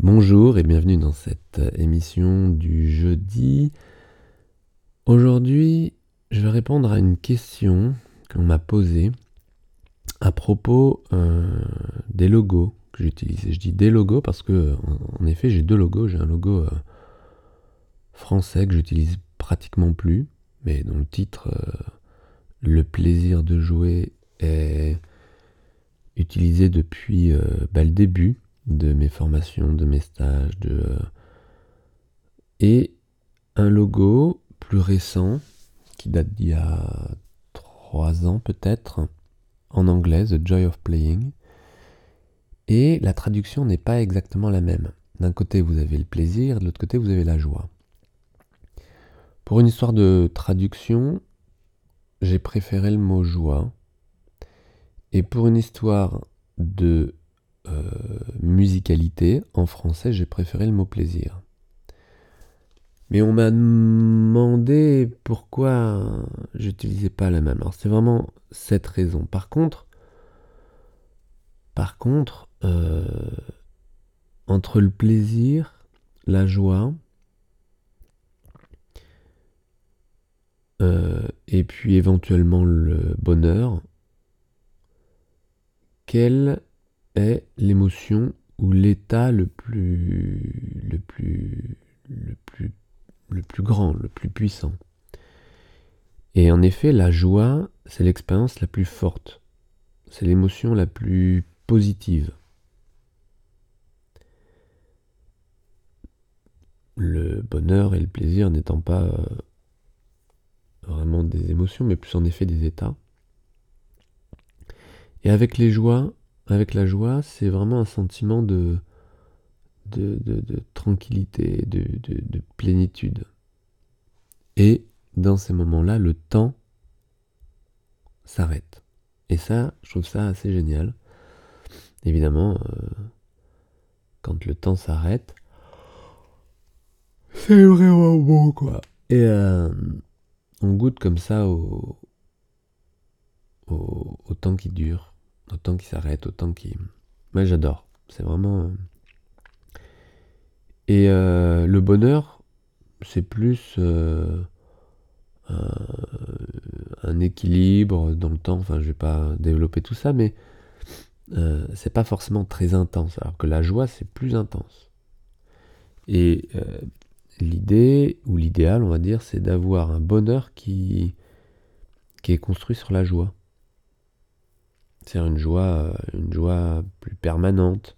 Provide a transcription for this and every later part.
Bonjour et bienvenue dans cette émission du jeudi. Aujourd'hui, je vais répondre à une question qu'on m'a posée à propos euh, des logos que j'utilise. Je dis des logos parce que, en, effet, j'ai deux logos. J'ai un logo euh, français que j'utilise pratiquement plus, mais dont le titre euh, Le plaisir de jouer est utilisé depuis bah, le début de mes formations, de mes stages, de euh, et un logo plus récent qui date d'il y a trois ans peut-être en anglais, The Joy of Playing. Et la traduction n'est pas exactement la même. D'un côté vous avez le plaisir, de l'autre côté vous avez la joie. Pour une histoire de traduction, j'ai préféré le mot joie. Et pour une histoire de euh, musicalité, en français, j'ai préféré le mot plaisir. Mais on m'a demandé pourquoi j'utilisais pas la même. Alors c'est vraiment cette raison. Par contre, par contre, euh, entre le plaisir, la joie, euh, et puis éventuellement le bonheur, quel l'émotion ou l'état le plus, le plus, le plus, le plus grand, le plus puissant. Et en effet, la joie, c'est l'expérience la plus forte. C'est l'émotion la plus positive. Le bonheur et le plaisir n'étant pas euh, vraiment des émotions, mais plus en effet des états. Et avec les joies, avec la joie, c'est vraiment un sentiment de, de, tranquillité, de, de, plénitude. Et dans ces moments-là, le temps s'arrête. Et ça, je trouve ça assez génial. Évidemment, euh, quand le temps s'arrête, c'est vraiment beau, quoi. Et euh, on goûte comme ça au, au temps qui dure autant qu'il s'arrête, autant qu'il... Moi j'adore, c'est vraiment... Euh, et euh, le bonheur, c'est plus euh, un, équilibre dans le temps, enfin je vais pas développer tout ça, mais c'est pas forcément très intense, alors que la joie c'est plus intense. Et l'idée, ou l'idéal on va dire, c'est d'avoir un bonheur qui, qui est construit sur la joie c'est une joie, plus permanente.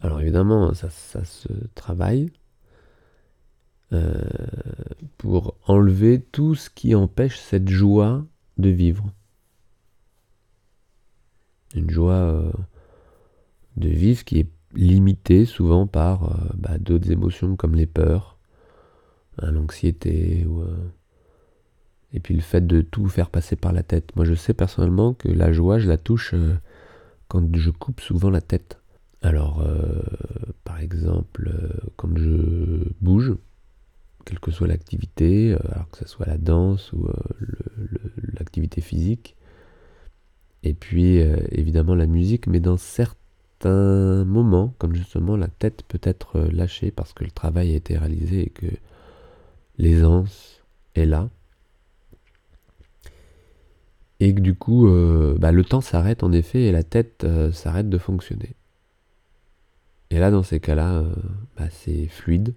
Alors évidemment, ça, se travaille euh, pour enlever tout ce qui empêche cette joie de vivre. Une joie euh, de vivre qui est limitée souvent par euh, bah, d'autres émotions comme les peurs, l'anxiété ou et puis le fait de tout faire passer par la tête. Moi je sais personnellement que la joie, je la touche euh, quand je coupe souvent la tête. Alors euh, par exemple, euh, quand je bouge, quelle que soit l'activité, alors que ce soit la danse ou l'activité physique, et puis évidemment la musique, mais dans certains moments, comme justement la tête peut être lâchée parce que le travail a été réalisé et que l'aisance est là, et que du coup, euh, bah, le temps s'arrête en effet et la tête euh, s'arrête de fonctionner. Et là, dans ces cas-là, euh, bah, c'est fluide.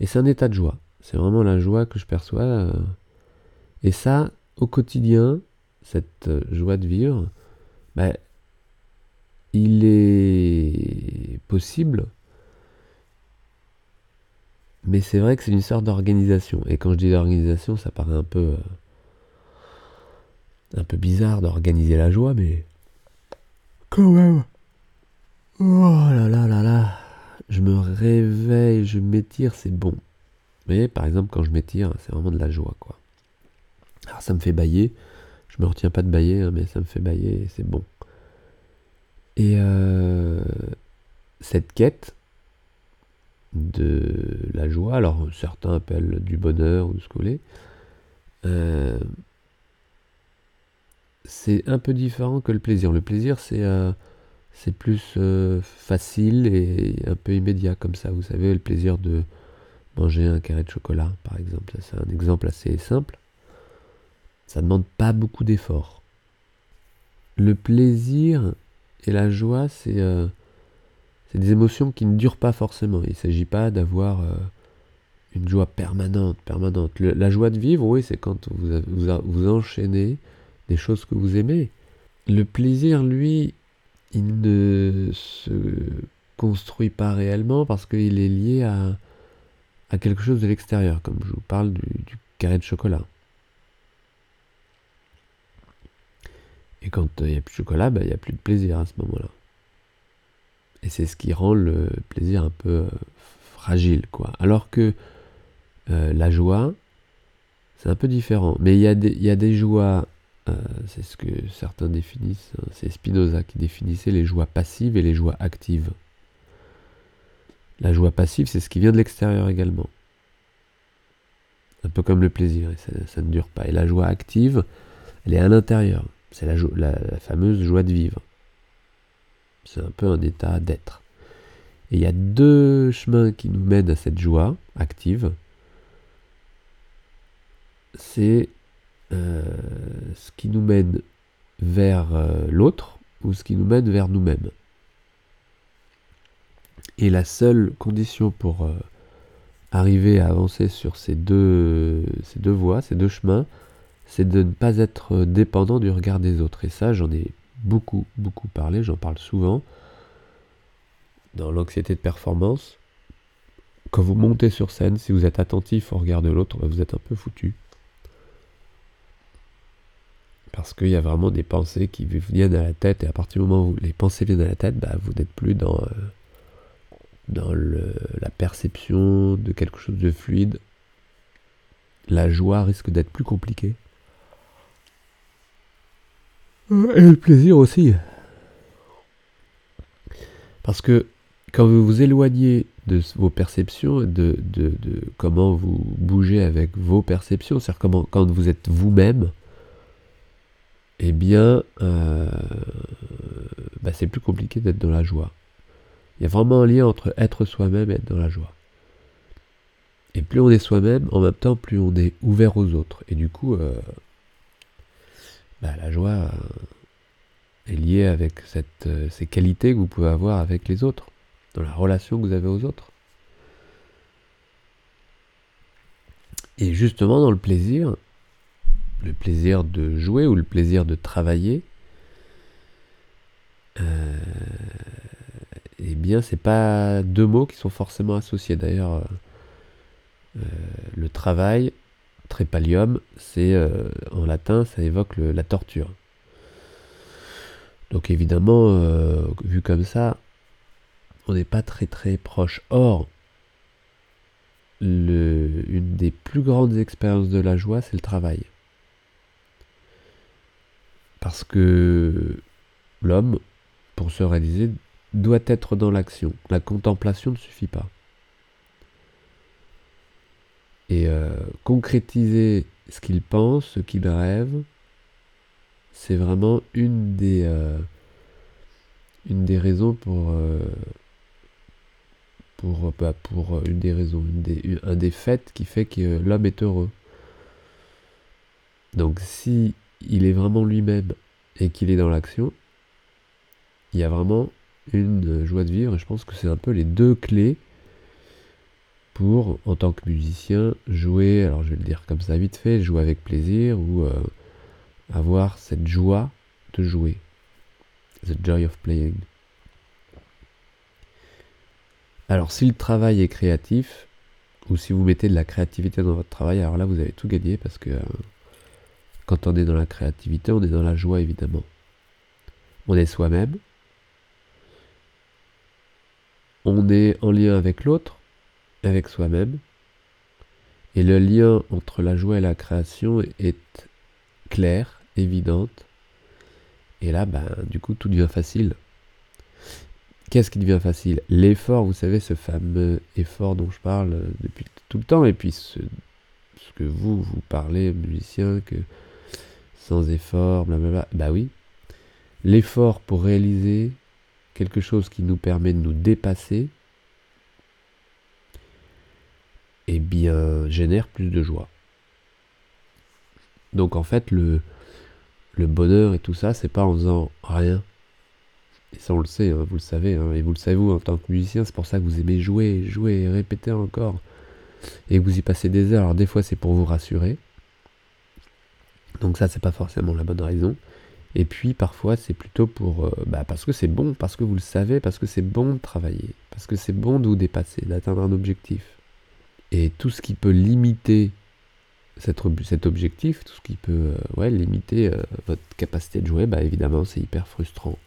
Et c'est un état de joie. C'est vraiment la joie que je perçois. et ça, au quotidien, cette joie de vivre, bah, il est possible. Mais c'est vrai que c'est une sorte d'organisation. Et quand je dis d'organisation, ça paraît un peu un peu bizarre d'organiser la joie, mais quand même. Oh là là là là. Je me réveille, je m'étire, c'est bon. Mais par exemple, quand je m'étire, c'est vraiment de la joie, quoi. Alors ça me fait bailler. Je me retiens pas de bailler, hein, mais ça me fait bailler, c'est bon. Et euh, cette quête de la joie, alors certains appellent du bonheur ou ce que vous voulez, euh, c'est un peu différent que le plaisir. Le plaisir, c'est euh, plus euh, facile et un peu immédiat comme ça. Vous savez, le plaisir de manger un carré de chocolat, par exemple. c'est un exemple assez simple. Ça ne demande pas beaucoup d'efforts. Le plaisir et la joie, c'est euh, des émotions qui ne durent pas forcément. Il ne s'agit pas d'avoir une joie permanente, permanente. la joie de vivre, oui, c'est quand vous, vous, vous enchaînez des choses que vous aimez. Le plaisir, lui, il ne se construit pas réellement parce qu'il est lié à, à, quelque chose de l'extérieur, comme je vous parle du, carré de chocolat. Et quand il n'y a plus de chocolat, bah, il n'y a plus de plaisir à ce moment-là. Et c'est ce qui rend le plaisir un peu euh, fragile, quoi. Alors que euh, la joie, c'est un peu différent. Mais il y, y a des joies euh, c'est ce que certains définissent, hein. c'est Spinoza qui définissait les joies passives et les joies actives. La joie passive, c'est ce qui vient de l'extérieur également. Un peu comme le plaisir, ça, ne dure pas. Et la joie active, elle est à l'intérieur. C'est la, fameuse joie de vivre. C'est un peu un état d'être. Et il y a deux chemins qui nous mènent à cette joie active. C'est euh, ce qui nous mène vers euh, l'autre ou ce qui nous mène vers nous-mêmes. Et la seule condition pour euh, arriver à avancer sur ces deux, ces deux voies, ces deux chemins, c'est de ne pas être dépendant du regard des autres. Et ça, j'en ai beaucoup, beaucoup parlé, j'en parle souvent. Dans l'anxiété de performance, quand vous montez sur scène, si vous êtes attentif au regard de l'autre, vous êtes un peu foutu. Parce qu'il y a vraiment des pensées qui viennent à la tête, et à partir du moment où les pensées viennent à la tête, bah, vous n'êtes plus dans, euh, dans la perception de quelque chose de fluide. La joie risque d'être plus compliquée. Et le plaisir aussi. Parce que quand vous vous éloignez de vos perceptions, de, de, de comment vous bougez avec vos perceptions, c'est-à-dire quand vous êtes vous-même, eh bien, euh, bah, c'est plus compliqué d'être dans la joie. Il y a vraiment un lien entre être soi-même et être dans la joie. Et plus on est soi-même, en même temps, plus on est ouvert aux autres. Et du coup, euh, bah, la joie euh, est liée avec ces qualités que vous pouvez avoir avec les autres, dans la relation que vous avez aux autres. Et justement, dans le plaisir, le plaisir de jouer ou le plaisir de travailler, euh, eh bien, c'est pas deux mots qui sont forcément associés. D'ailleurs, euh, le travail, trépalium, c'est euh, en latin, ça évoque la torture. Donc évidemment, vu comme ça, on n'est pas très très proche. Or, le, une des plus grandes expériences de la joie, c'est le travail. Parce que l'homme, pour se réaliser, doit être dans l'action. La contemplation ne suffit pas. Et euh, concrétiser ce qu'il pense, ce qu'il rêve, c'est vraiment une des, euh, une des raisons pour, euh, pour, bah, pour une des raisons, des, un des faits qui fait que l'homme est heureux. Donc si il est vraiment lui-même et qu'il est dans l'action, il y a vraiment une joie de vivre et je pense que c'est un peu les deux clés pour, en tant que musicien, jouer, alors je vais le dire comme ça vite fait, jouer avec plaisir ou euh, avoir cette joie de jouer. The joy of playing. Alors si le travail est créatif, ou si vous mettez de la créativité dans votre travail, alors là vous avez tout gagné parce que euh, quand on est dans la créativité, on est dans la joie évidemment. On est soi-même. On est en lien avec l'autre, avec soi-même. Et le lien entre la joie et la création est clair, évidente. Et là, ben, du coup, tout devient facile. Qu'est-ce qui devient facile? L'effort, vous savez, ce fameux effort dont je parle depuis tout le temps, et puis ce, ce que vous, vous parlez, musicien, que sans effort, blablabla. Bah oui. L'effort pour réaliser quelque chose qui nous permet de nous dépasser, eh bien, génère plus de joie. Donc en fait, le, bonheur et tout ça, c'est pas en faisant rien. Et ça, on le sait, hein, vous le savez, hein, et vous le savez, vous, en tant que musicien, c'est pour ça que vous aimez jouer, jouer, répéter encore, et que vous y passez des heures. Alors, des fois, c'est pour vous rassurer. Donc, ça, c'est pas forcément la bonne raison. Et puis, parfois, c'est plutôt pour. Euh, bah, parce que c'est bon, parce que vous le savez, parce que c'est bon de travailler, parce que c'est bon de vous dépasser, d'atteindre un objectif. Et tout ce qui peut limiter cet, objectif, tout ce qui peut euh, limiter euh, votre capacité de jouer, bah évidemment c'est hyper frustrant.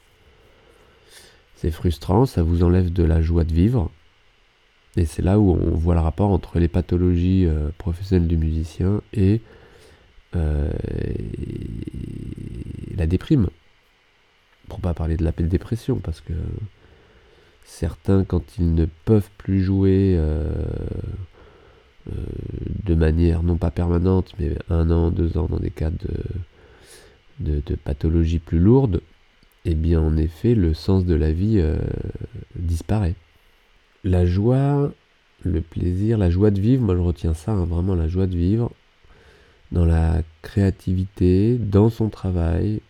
C'est frustrant, ça vous enlève de la joie de vivre. Et c'est là où on voit le rapport entre les pathologies professionnelles du musicien et, la déprime. Pour pas parler de la dépression, parce que certains, quand ils ne peuvent plus jouer euh, de manière non pas permanente, mais un an, deux ans dans des cas de, de, pathologie plus lourde, eh bien en effet le sens de la vie euh, disparaît. La joie, le plaisir, la joie de vivre, moi je retiens ça, hein, vraiment la joie de vivre, dans la créativité, dans son travail,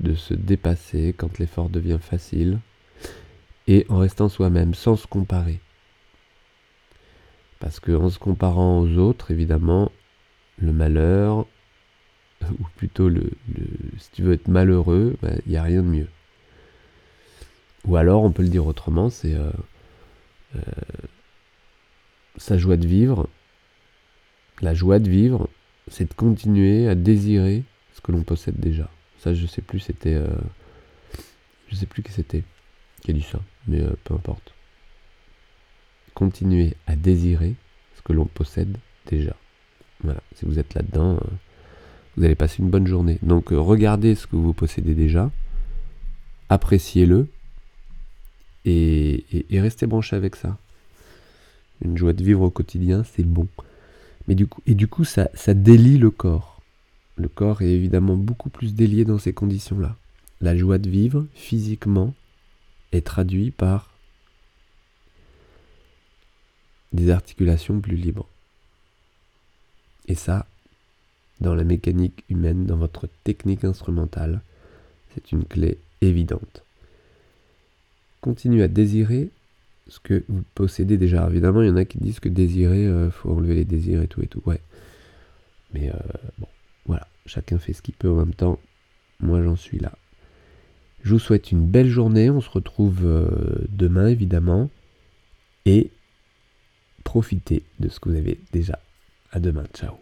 de se dépasser quand l'effort devient facile, et en restant soi-même, sans se comparer. Parce qu'en se comparant aux autres, évidemment, le malheur, ou plutôt le, si tu veux être malheureux, il bah, n'y a rien de mieux. Ou alors, on peut le dire autrement, c'est euh, euh, sa joie de vivre. La joie de vivre, c'est de continuer à désirer ce que l'on possède déjà. Ça, je sais plus, c'était. Euh, je sais plus qui c'était qui a dit ça, mais peu importe continuer à désirer ce que l'on possède déjà. Voilà, si vous êtes là-dedans, euh, vous allez passer une bonne journée. Donc euh, regardez ce que vous possédez déjà, appréciez-le et, restez branché avec ça. Une joie de vivre au quotidien, c'est bon. Et du coup, ça, ça délie le corps. Le corps est évidemment beaucoup plus délié dans ces conditions-là. La joie de vivre physiquement est traduite par des articulations plus libres. Et ça, dans la mécanique humaine, dans votre technique instrumentale, c'est une clé évidente. Continuez à désirer ce que vous possédez déjà. Évidemment, il y en a qui disent que désirer, euh, faut enlever les désirs et tout et tout. Ouais. Mais euh, bon, voilà, chacun fait ce qu'il peut en même temps. Moi, j'en suis là. Je vous souhaite une belle journée. On se retrouve euh, demain, évidemment. Et profitez de ce que vous avez déjà. À demain. Ciao.